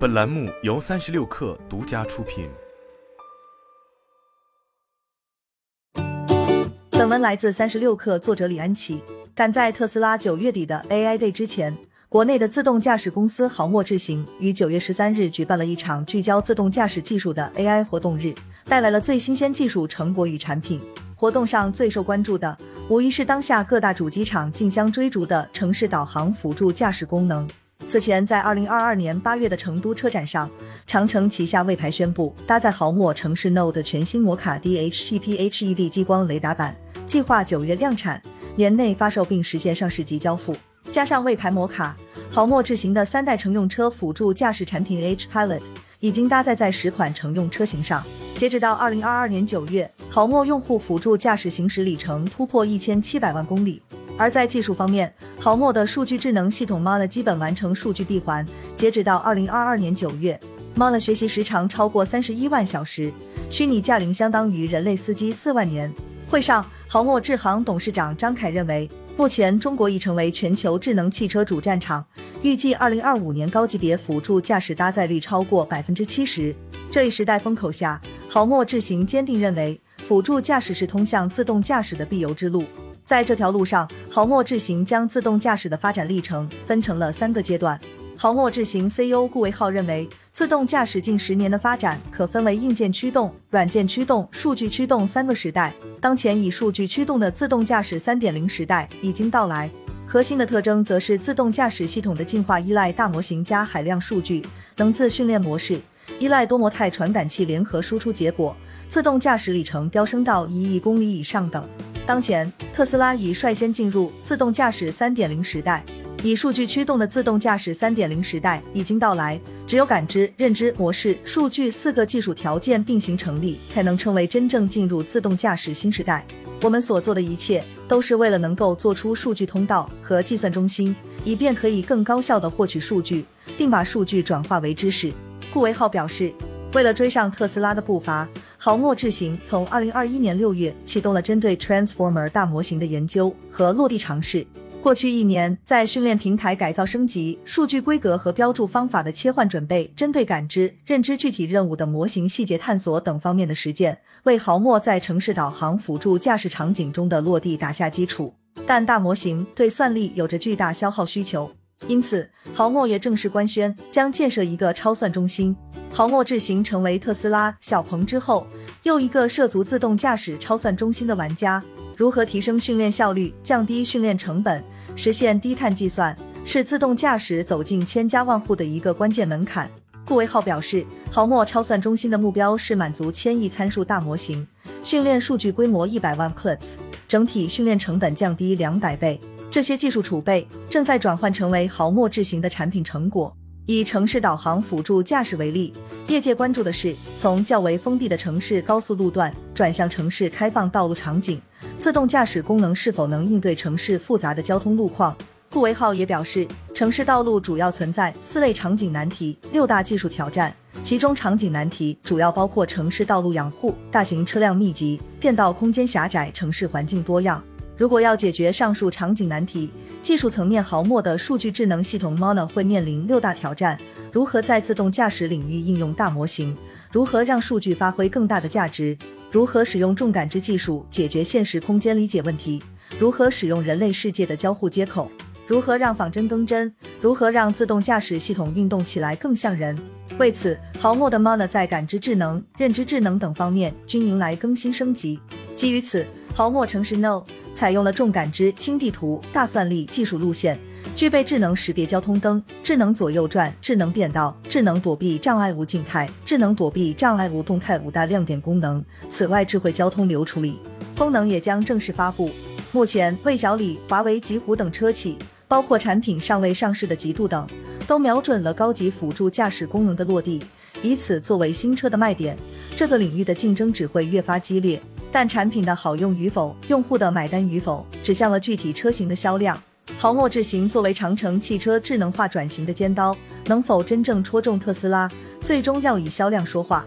本栏目由三十六氪独家出品。本文来自三十六氪，作者李安琪。赶在特斯拉九月底的 AI Day 之前，国内的自动驾驶公司豪默智行于九月十三日举办了一场聚焦自动驾驶技术的 AI 活动日，带来了最新鲜技术成果与产品。活动上最受关注的，无疑是当下各大主机厂竞相追逐的城市导航辅助驾驶功能。此前，在二零二二年八月的成都车展上，长城旗下魏牌宣布，搭载豪默城市 Node 的全新摩卡 DHT PHEV 激光雷达版，计划九月量产，年内发售并实现上市及交付。加上魏牌摩卡，豪默智行的三代乘用车辅助驾驶产品 H Pilot 已经搭载在十款乘用车型上。截止到二零二二年九月，豪默用户辅助驾驶行驶里程突破一千七百万公里。而在技术方面，豪默的数据智能系统 m a l a 基本完成数据闭环。截止到二零二二年九月 m a l a 学习时长超过三十一万小时，虚拟驾龄相当于人类司机四万年。会上，豪默智行董事长张凯认为，目前中国已成为全球智能汽车主战场，预计二零二五年高级别辅助驾驶搭载率超过百分之七十。这一时代风口下，豪默智行坚定认为，辅助驾驶是通向自动驾驶的必由之路。在这条路上，豪默智行将自动驾驶的发展历程分成了三个阶段。豪默智行 CEO 顾维浩认为，自动驾驶近十年的发展可分为硬件驱动、软件驱动、数据驱动三个时代。当前以数据驱动的自动驾驶三点零时代已经到来，核心的特征则是自动驾驶系统的进化依赖大模型加海量数据，能自训练模式依赖多模态传感器联合输出结果，自动驾驶里程飙升到一亿公里以上等。当前，特斯拉已率先进入自动驾驶三点零时代，以数据驱动的自动驾驶三点零时代已经到来。只有感知、认知、模式、数据四个技术条件并行成立，才能称为真正进入自动驾驶新时代。我们所做的一切，都是为了能够做出数据通道和计算中心，以便可以更高效的获取数据，并把数据转化为知识。顾维浩表示，为了追上特斯拉的步伐。豪默智行从二零二一年六月启动了针对 Transformer 大模型的研究和落地尝试。过去一年，在训练平台改造升级、数据规格和标注方法的切换准备、针对感知、认知具体任务的模型细节探索等方面的实践，为豪默在城市导航辅助驾驶场景中的落地打下基础。但大模型对算力有着巨大消耗需求。因此，豪默也正式官宣将建设一个超算中心。豪默智行成为特斯拉、小鹏之后又一个涉足自动驾驶超算中心的玩家。如何提升训练效率、降低训练成本、实现低碳计算，是自动驾驶走进千家万户的一个关键门槛。顾维浩表示，豪默超算中心的目标是满足千亿参数大模型，训练数据规模一百万 clips，整体训练成本降低两百倍。这些技术储备正在转换成为豪默智行的产品成果。以城市导航辅助驾驶为例，业界关注的是从较为封闭的城市高速路段转向城市开放道路场景，自动驾驶功能是否能应对城市复杂的交通路况。顾维浩也表示，城市道路主要存在四类场景难题、六大技术挑战，其中场景难题主要包括城市道路养护、大型车辆密集、变道空间狭窄、城市环境多样。如果要解决上述场景难题，技术层面豪默的数据智能系统 Mona 会面临六大挑战：如何在自动驾驶领域应用大模型？如何让数据发挥更大的价值？如何使用重感知技术解决现实空间理解问题？如何使用人类世界的交互接口？如何让仿真更真？如何让自动驾驶系统运动起来更像人？为此，豪默的 Mona 在感知智能、认知智能等方面均迎来更新升级。基于此，豪默城市 No。采用了重感知、轻地图、大算力技术路线，具备智能识别交通灯、智能左右转、智能变道、智能躲避障碍物静态、智能躲避障碍物动态五大亮点功能。此外，智慧交通流处理功能也将正式发布。目前，魏小李、华为、极狐等车企，包括产品尚未上市的极度等，都瞄准了高级辅助驾驶功能的落地，以此作为新车的卖点。这个领域的竞争只会越发激烈。但产品的好用与否，用户的买单与否，指向了具体车型的销量。豪沃智行作为长城汽车智能化转型的尖刀，能否真正戳中特斯拉，最终要以销量说话。